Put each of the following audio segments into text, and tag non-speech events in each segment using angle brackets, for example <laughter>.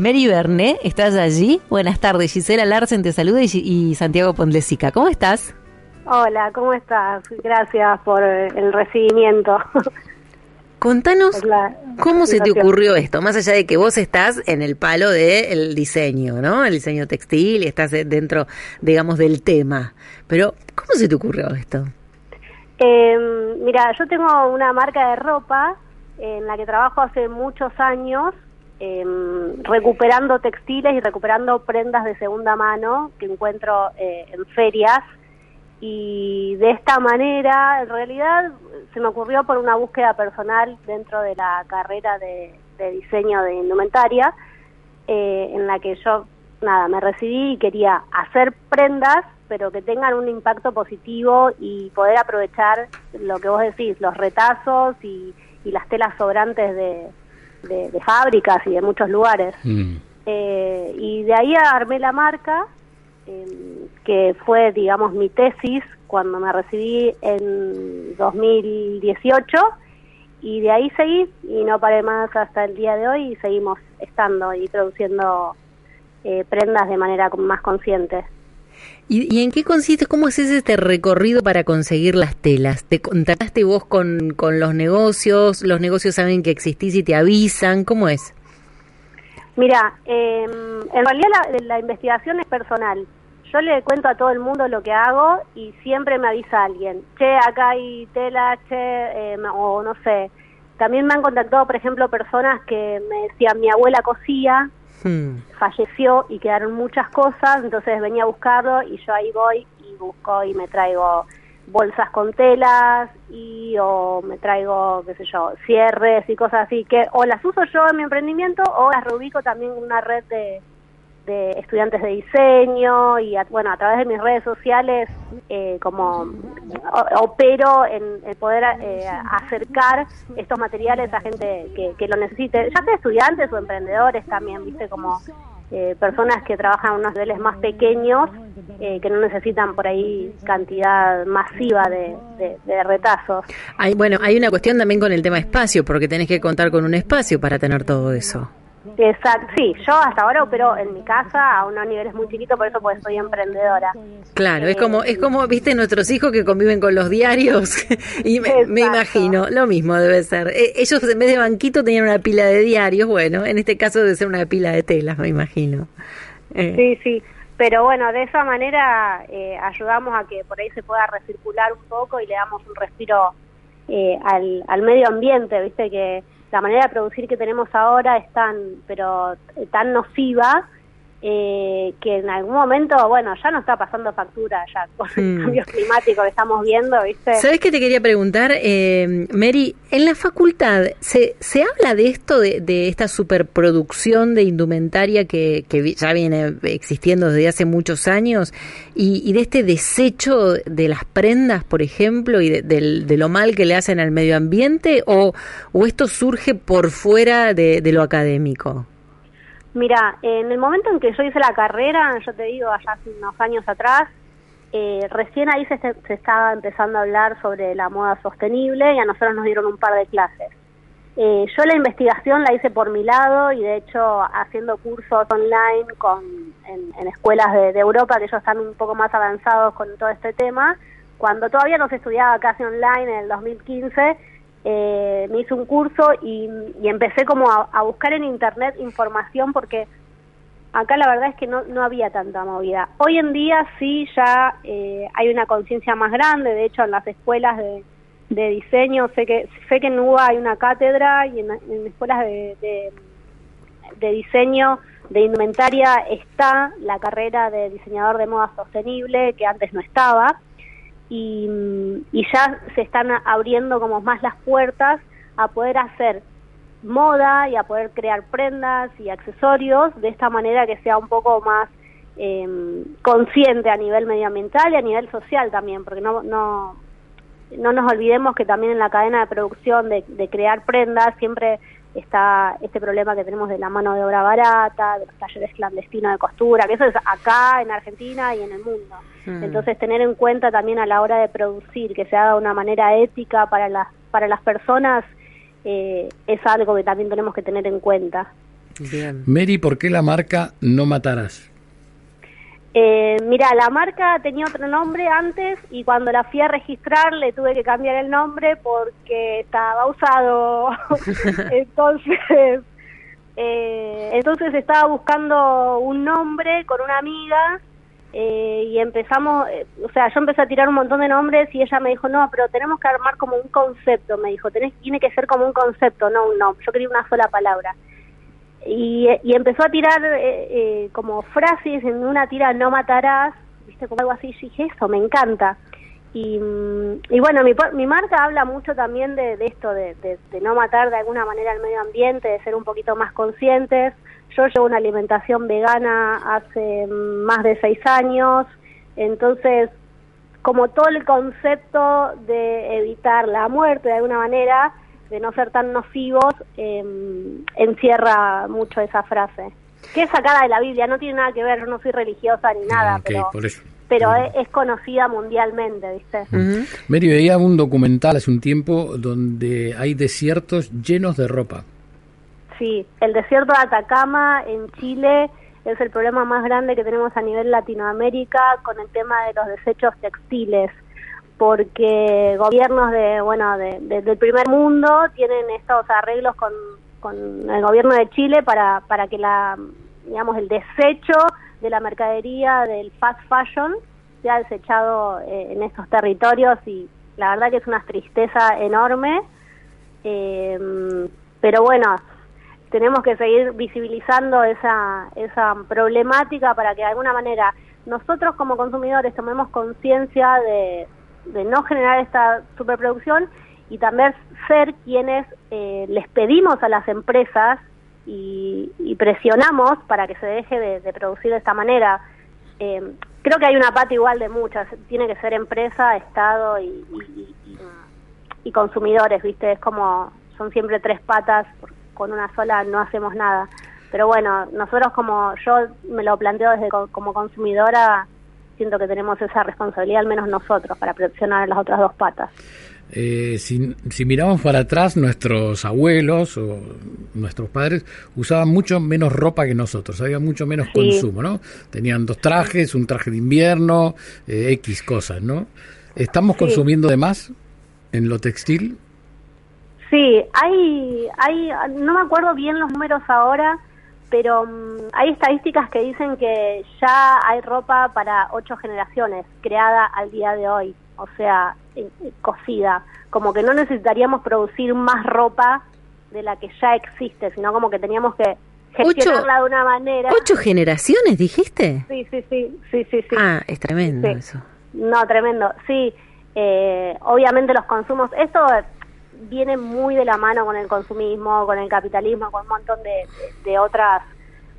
Mary Verne, ¿estás allí? Buenas tardes. Gisela Larsen te saluda y, Santiago Pondlesica. ¿Cómo estás? Hola, ¿cómo estás? Gracias por el recibimiento. <laughs> Contanos cómo se te ocurrió esto, más allá de que vos estás en el palo del diseño, ¿no? El diseño textil y estás dentro, digamos, del tema. Pero, ¿cómo se te ocurrió esto? Em, mira, yo tengo una marca de ropa en la que trabajo hace muchos años Em, recuperando textiles y recuperando prendas de segunda mano que encuentro eh, en ferias. Y de esta manera en realidad se me ocurrió por una búsqueda personal dentro de la carrera de, diseño de indumentaria eh, en la que yo nada me recibí y quería hacer prendas pero que tengan un impacto positivo y poder aprovechar lo que vos decís los retazos y las telas sobrantes de, de, fábricas y de muchos lugares. Mm. Eh, y de ahí armé la marca, em, que fue, digamos, mi tesis cuando me recibí en 2018 y de ahí seguí y no paré más hasta el día de hoy y seguimos estando y produciendo eh, prendas de manera más consciente. ¿Y, en qué consiste, cómo haces este recorrido para conseguir las telas? ¿Te contactaste vos con, con los negocios? ¿Los negocios saben que existís y te avisan? ¿Cómo es? Mira, em, en realidad la, investigación es personal. Yo le cuento a todo el mundo lo que hago y siempre me avisa alguien. Che, acá hay tela, che, em, o no sé. También me han contactado, por ejemplo, personas que me decían, mi abuela cosía, Hmm. falleció y quedaron muchas cosas, entonces venía a buscarlo y yo ahí voy y busco y me traigo bolsas con telas y o me traigo, qué sé yo, cierres y cosas así que o las uso yo en mi emprendimiento o las reubico también en una red de, de estudiantes de diseño y bueno a través de mis redes sociales eh, como opero en, poder eh, acercar estos materiales a gente que, lo necesite ya sea estudiantes o emprendedores también viste como eh, personas que trabajan a unos niveles más pequeños que no necesitan por ahí cantidad masiva de, de retazos. Hay, bueno, hay una cuestión también con el tema espacio, porque tenés que contar con un espacio para tener todo eso. Exacto, sí, yo hasta ahora opero en mi casa a unos niveles muy chiquitos, por eso pues soy emprendedora. Claro, es como, es como, viste, nuestros hijos que conviven con los diarios, <laughs> y me, imagino, lo mismo debe ser. E, ellos en vez de banquito tenían una pila de diarios, bueno, en este caso debe ser una pila de telas, me imagino. Eh. Sí, sí, pero bueno, de esa manera eh, ayudamos a que por ahí se pueda recircular un poco y le damos un respiro eh, al, al medio ambiente, viste que la manera de producir que tenemos ahora es tan, pero tan nociva eh, que en algún momento, bueno, ya no está pasando factura ya con el mm. cambio climático que estamos viendo, ¿viste? ¿Sabes qué te quería preguntar, eh, Mary? En la facultad, ¿se, ¿se habla de esto, de, de esta superproducción de indumentaria que, que, ya viene existiendo desde hace muchos años y, y de este desecho de las prendas, por ejemplo, y de, de, lo mal que le hacen al medio ambiente o, o esto surge por fuera de, de lo académico? Mira, en el momento en que yo hice la carrera, yo te digo, allá hace unos años atrás, eh, recién ahí se, se, estaba empezando a hablar sobre la moda sostenible y a nosotros nos dieron un par de clases. Eh, yo la investigación la hice por mi lado y de hecho haciendo cursos online con, en, escuelas de, de, Europa que ellos están un poco más avanzados con todo este tema. Cuando todavía no se estudiaba casi online en el 2015, eh, me hice un curso y, empecé como a, buscar en internet información porque acá la verdad es que no, no había tanta movida. Hoy en día sí ya eh, hay una conciencia más grande, de hecho en las escuelas de, diseño, sé que sé que en UBA hay una cátedra y en, escuelas de, de diseño de indumentaria está la carrera de diseñador de moda sostenible que antes no estaba y, ya se están abriendo como más las puertas a poder hacer moda y a poder crear prendas y accesorios de esta manera que sea un poco más eh, consciente a nivel medioambiental y a nivel social también, porque no, no, no nos olvidemos que también en la cadena de producción de, de crear prendas siempre está este problema que tenemos de la mano de obra barata, de los talleres clandestinos de costura, que eso es acá en Argentina y en el mundo. Mm. Entonces tener en cuenta también a la hora de producir que se haga de una manera ética para las para las personas eh, es algo que también tenemos que tener en cuenta. Bien. Mary, ¿por qué la marca No Matarás? Eh, mira, la marca tenía otro nombre antes y cuando la fui a registrar le tuve que cambiar el nombre porque estaba usado. <laughs> entonces, eh, entonces estaba buscando un nombre con una amiga eh, y empezamos, eh, o sea, yo empecé a tirar un montón de nombres y ella me dijo, no, pero tenemos que armar como un concepto, me dijo, tenés, tiene que ser como un concepto, no un nombre. Yo quería una sola palabra y, y empezó a tirar eh, eh, como frases en una tira no matarás, viste como algo así, y dije eso, me encanta. Y, mm, y bueno, mi, mi marca habla mucho también de, de esto, de, de, no matar de alguna manera al medio ambiente, de ser un poquito más conscientes. Yo llevo una alimentación vegana hace más de seis años, entonces como todo el concepto de evitar la muerte de alguna manera, de no ser tan nocivos, em, encierra mucho esa frase. Que es sacada de la Biblia, no tiene nada que ver, yo no soy religiosa ni nada, pero, pero es, conocida mundialmente, ¿viste? Mary, veía un documental hace un tiempo donde hay desiertos llenos de ropa. Sí, el desierto de Atacama en Chile es el problema más grande que tenemos a nivel Latinoamérica con el tema de los desechos textiles porque gobiernos de bueno de, del primer mundo tienen estos arreglos con, con el gobierno de Chile para para que la digamos el desecho de la mercadería del fast fashion sea desechado eh, en estos territorios. Y la verdad que es una tristeza enorme. Eh, pero bueno tenemos que seguir visibilizando esa esa problemática para que de alguna manera nosotros como consumidores tomemos conciencia de de no generar esta superproducción y también ser quienes eh, les pedimos a las empresas y, presionamos para que se deje de, producir de esta manera. Eh, creo que hay una pata igual de muchas, tiene que ser empresa, Estado y, y, consumidores, ¿viste? Es como, son siempre tres patas, con una sola no hacemos nada. Pero bueno, nosotros como yo me lo planteo desde como consumidora, siento que tenemos esa responsabilidad, al menos nosotros, para presionar las otras dos patas. Eh, si, si, miramos para atrás, nuestros abuelos o nuestros padres usaban mucho menos ropa que nosotros, había mucho menos consumo, ¿no? Tenían dos trajes, un traje de invierno, eh, X cosas, ¿no? ¿Estamos consumiendo de más en lo textil? Sí, hay, hay, no me acuerdo bien los números ahora, pero mm, hay estadísticas que dicen que ya hay ropa para ocho generaciones creada al día de hoy, o sea, eh, eh, cocida, como que no necesitaríamos producir más ropa de la que ya existe, sino como que teníamos que gestionarla de una manera. ¿Ocho generaciones dijiste? Sí, sí, sí, sí, sí. Ah, es tremendo eso. No, tremendo, sí. Eh, obviamente los consumos, esto viene muy de la mano con el consumismo, con el capitalismo, con un montón de, otras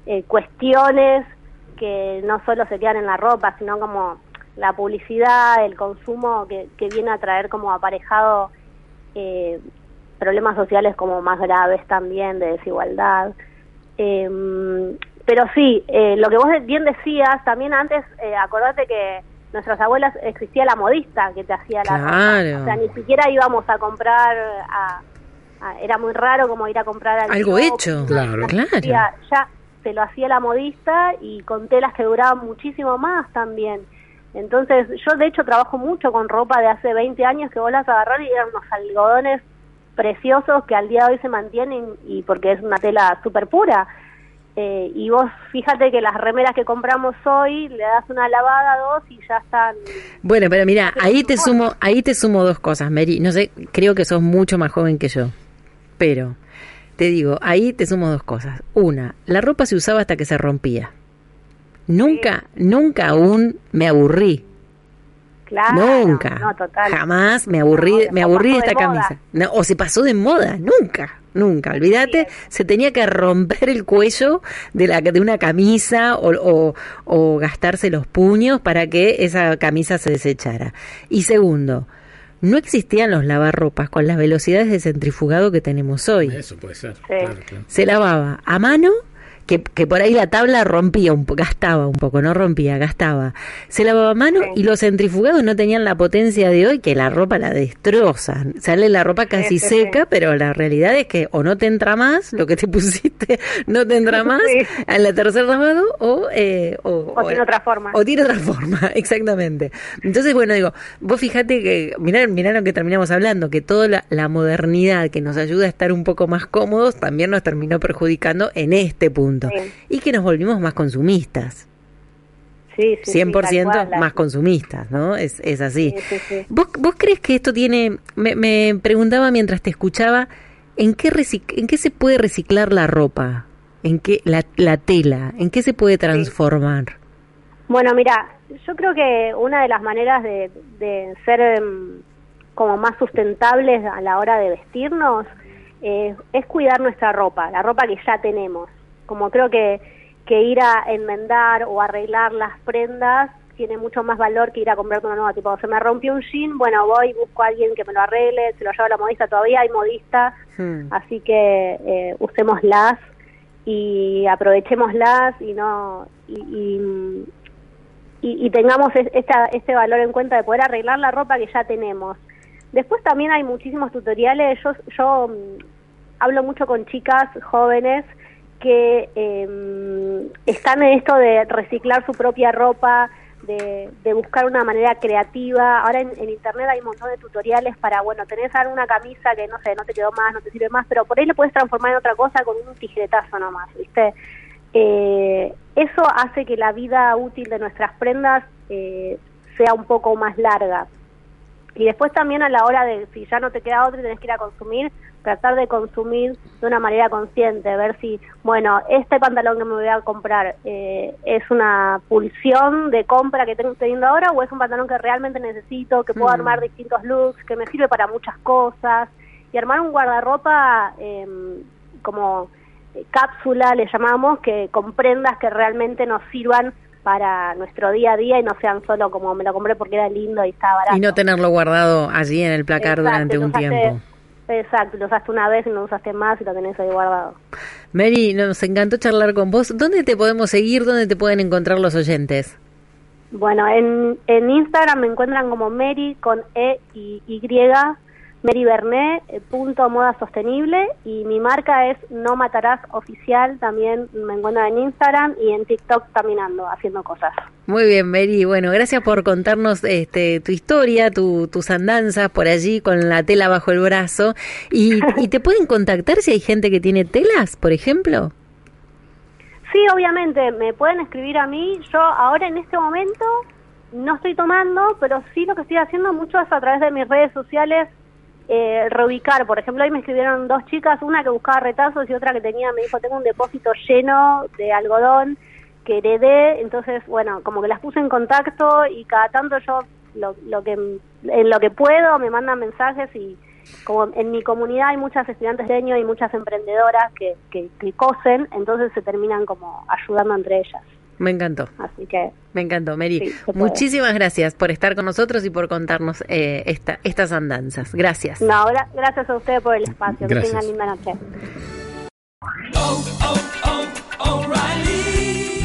eh, cuestiones que no solo se quedan en la ropa, sino como la publicidad, el consumo que, viene a traer como aparejado eh, problemas sociales como más graves también de desigualdad. Em, pero sí, eh, lo que vos bien decías, también antes, acordate que nuestras abuelas existía la modista que te hacía la ropa. O sea, ni siquiera íbamos a comprar a, era muy raro como ir a comprar algo hecho, claro, claro. Ya, se lo hacía la modista y con telas que duraban muchísimo más también. Entonces, yo de hecho trabajo mucho con ropa de hace 20 años que vos las agarrar y eran unos algodones preciosos que al día de hoy se mantienen y porque es una tela súper pura. Eh, y vos fíjate que las remeras que compramos hoy le das una lavada dos y ya están. Bueno pero mira ahí te sumo ahí te sumo dos cosas Mary. No sé creo que sos mucho más joven que yo pero te digo ahí te sumo dos cosas. Una la ropa se usaba hasta que se rompía. Nunca nunca aún me aburrí. Claro, nunca. jamás me aburrí me aburrí de esta camisa. No, o se pasó de moda nunca nunca. Olvídate, se tenía que romper el cuello de, la, de una camisa o, o, gastarse los puños para que esa camisa se desechara. Y segundo, no existían los lavarropas con las velocidades de centrifugado que tenemos hoy. Eso puede ser. Se lavaba a mano que, por ahí la tabla rompía, un gastaba un poco, no rompía, gastaba. Se lavaba mano y los centrifugados no tenían la potencia de hoy que la ropa la destroza. Sale la ropa casi seca, pero la realidad es que o no te entra más, lo que te <laughs> pusiste no te entra más en la tercer lavado o, eh, o, tiene otra forma. O tiene otra forma, <laughs> exactamente. Entonces, bueno, digo, vos fíjate que, mirá, mirá lo que terminamos hablando, que toda la, la modernidad que nos ayuda a estar un poco más cómodos también nos terminó perjudicando en este punto. Y que nos volvimos más consumistas. Sí, sí, 100% más consumistas, ¿no? Es, es así. ¿Vos, ¿Vos crees que esto tiene, me, preguntaba mientras te escuchaba, ¿en qué, ¿en qué se puede reciclar la ropa? ¿En qué la, la tela? ¿En qué se puede transformar? Bueno, mira, yo creo que una de las maneras de, de ser em, como más sustentables a la hora de vestirnos eh, es cuidar nuestra ropa, la ropa que ya tenemos como creo que, que ir a enmendar o arreglar las prendas tiene mucho más valor que ir a comprarte una nueva. Tipo, se me rompió un jean, bueno, voy, busco a alguien que me lo arregle, se lo llevo a la modista, todavía hay modistas, hmm. así que eh, usémoslas y aprovechémoslas y no y, y, tengamos esta, este valor en cuenta de poder arreglar la ropa que ya tenemos. Después también hay muchísimos tutoriales, yo, yo mm, hablo mucho con chicas jóvenes que eh, están en esto de reciclar su propia ropa, de, buscar una manera creativa. Ahora en, internet hay un montón de tutoriales para, bueno, tenés una camisa que no sé, no te quedó más, no te sirve más, pero por ahí le puedes transformar en otra cosa con un tijeretazo nomás, ¿viste? Eh, eso hace que la vida útil de nuestras prendas eh, sea un poco más larga. Y después también a la hora de, si ya no te queda otra y tenés que ir a consumir, tratar de consumir de una manera consciente, ver si, bueno, este pantalón que me voy a comprar eh, es una pulsión de compra que tengo teniendo ahora o es un pantalón que realmente necesito, que puedo mm. armar distintos looks, que me sirve para muchas cosas y armar un guardarropa em, como eh, cápsula le llamamos que con prendas que realmente nos sirvan para nuestro día a día y no sean solo como me lo compré porque era lindo y estaba barato. Y no tenerlo guardado allí en el placar durante un tiempo. Exacto, lo usaste una vez y no lo usaste más y lo tenés ahí guardado. Mary, nos encantó charlar con vos. ¿Dónde te podemos seguir? ¿Dónde te pueden encontrar los oyentes? Bueno, en, en Instagram me encuentran como Mary con E y Y Mary Bernet, eh, punto moda sostenible, y mi marca es No Matarás Oficial, también me encuentro en Instagram y en TikTok caminando, haciendo cosas. Muy bien, Mary, bueno, gracias por contarnos este, tu historia, tu, tus andanzas por allí con la tela bajo el brazo, y, <laughs> y te pueden contactar si hay gente que tiene telas, por ejemplo. Sí, obviamente, me pueden escribir a mí, yo ahora en este momento no estoy tomando, pero sí lo que estoy haciendo mucho es a través de mis redes sociales eh, reubicar. Por ejemplo, ahí me escribieron dos chicas, una que buscaba retazos y otra que tenía, me dijo, tengo un depósito lleno de algodón que heredé. Entonces, bueno, como que las puse en contacto y cada tanto yo lo, lo que en lo que puedo me mandan mensajes y como en mi comunidad hay muchas estudiantes de año y muchas emprendedoras que, que, que cosen, entonces se terminan como ayudando entre ellas. Me encantó. Así que. Me encantó, Mary. Muchísimas gracias por estar con nosotros y por contarnos eh, esta, estas andanzas. Gracias. No, gracias a ustedes por el espacio. Que tengan linda noche. Oh, oh, oh,